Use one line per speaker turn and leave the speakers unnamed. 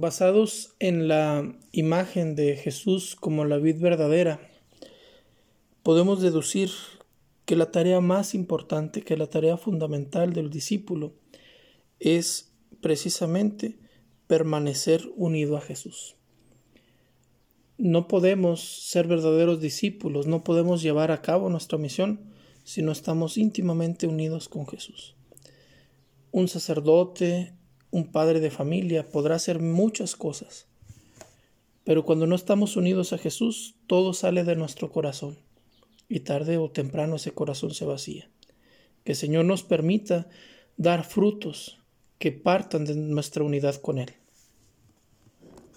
Basados en la imagen de Jesús como la vid verdadera, podemos deducir que la tarea más importante, que la tarea fundamental del discípulo es precisamente permanecer unido a Jesús. No podemos ser verdaderos discípulos, no podemos llevar a cabo nuestra misión si no estamos íntimamente unidos con Jesús. Un sacerdote, un padre de familia, podrá hacer muchas cosas. Pero cuando no estamos unidos a Jesús, todo sale de nuestro corazón y tarde o temprano ese corazón se vacía. Que el Señor nos permita dar frutos que partan de nuestra unidad con Él.